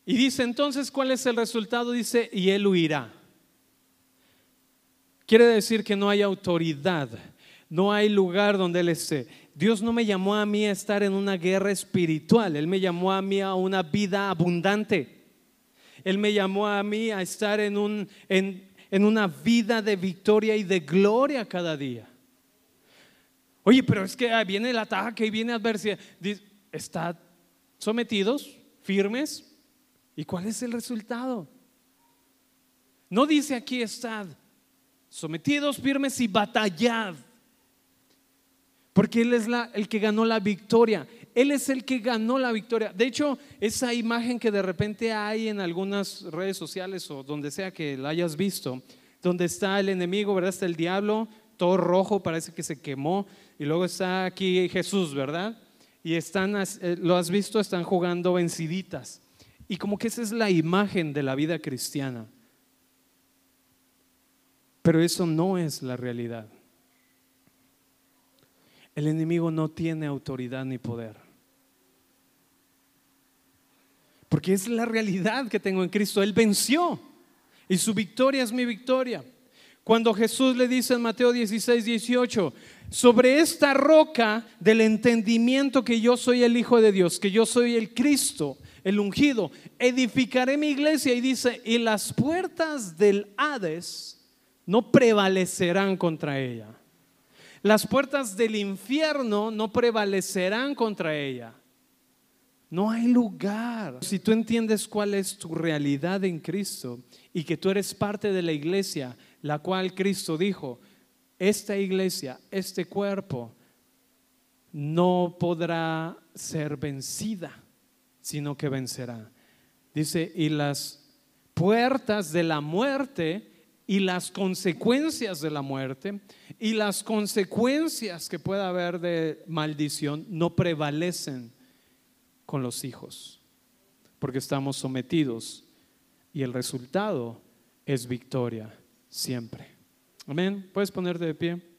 Y dice entonces, ¿cuál es el resultado? Dice, y Él huirá. Quiere decir que no hay autoridad, no hay lugar donde Él esté. Dios no me llamó a mí a estar en una guerra espiritual, Él me llamó a mí a una vida abundante. Él me llamó a mí a estar en, un, en, en una vida de victoria y de gloria cada día. Oye, pero es que viene el ataque y viene adversidad. Estad sometidos, firmes. ¿Y cuál es el resultado? No dice aquí estad sometidos, firmes y batallad. Porque Él es la, el que ganó la victoria. Él es el que ganó la victoria. De hecho, esa imagen que de repente hay en algunas redes sociales o donde sea que la hayas visto, donde está el enemigo, ¿verdad? Está el diablo, todo rojo, parece que se quemó. Y luego está aquí Jesús, ¿verdad? Y están, eh, lo has visto, están jugando venciditas. Y como que esa es la imagen de la vida cristiana. Pero eso no es la realidad el enemigo no tiene autoridad ni poder. Porque es la realidad que tengo en Cristo. Él venció y su victoria es mi victoria. Cuando Jesús le dice en Mateo 16, 18, sobre esta roca del entendimiento que yo soy el Hijo de Dios, que yo soy el Cristo, el ungido, edificaré mi iglesia y dice, y las puertas del Hades no prevalecerán contra ella. Las puertas del infierno no prevalecerán contra ella. No hay lugar. Si tú entiendes cuál es tu realidad en Cristo y que tú eres parte de la iglesia, la cual Cristo dijo, esta iglesia, este cuerpo, no podrá ser vencida, sino que vencerá. Dice, y las puertas de la muerte y las consecuencias de la muerte y las consecuencias que pueda haber de maldición no prevalecen con los hijos, porque estamos sometidos y el resultado es victoria siempre. Amén. ¿Puedes ponerte de pie?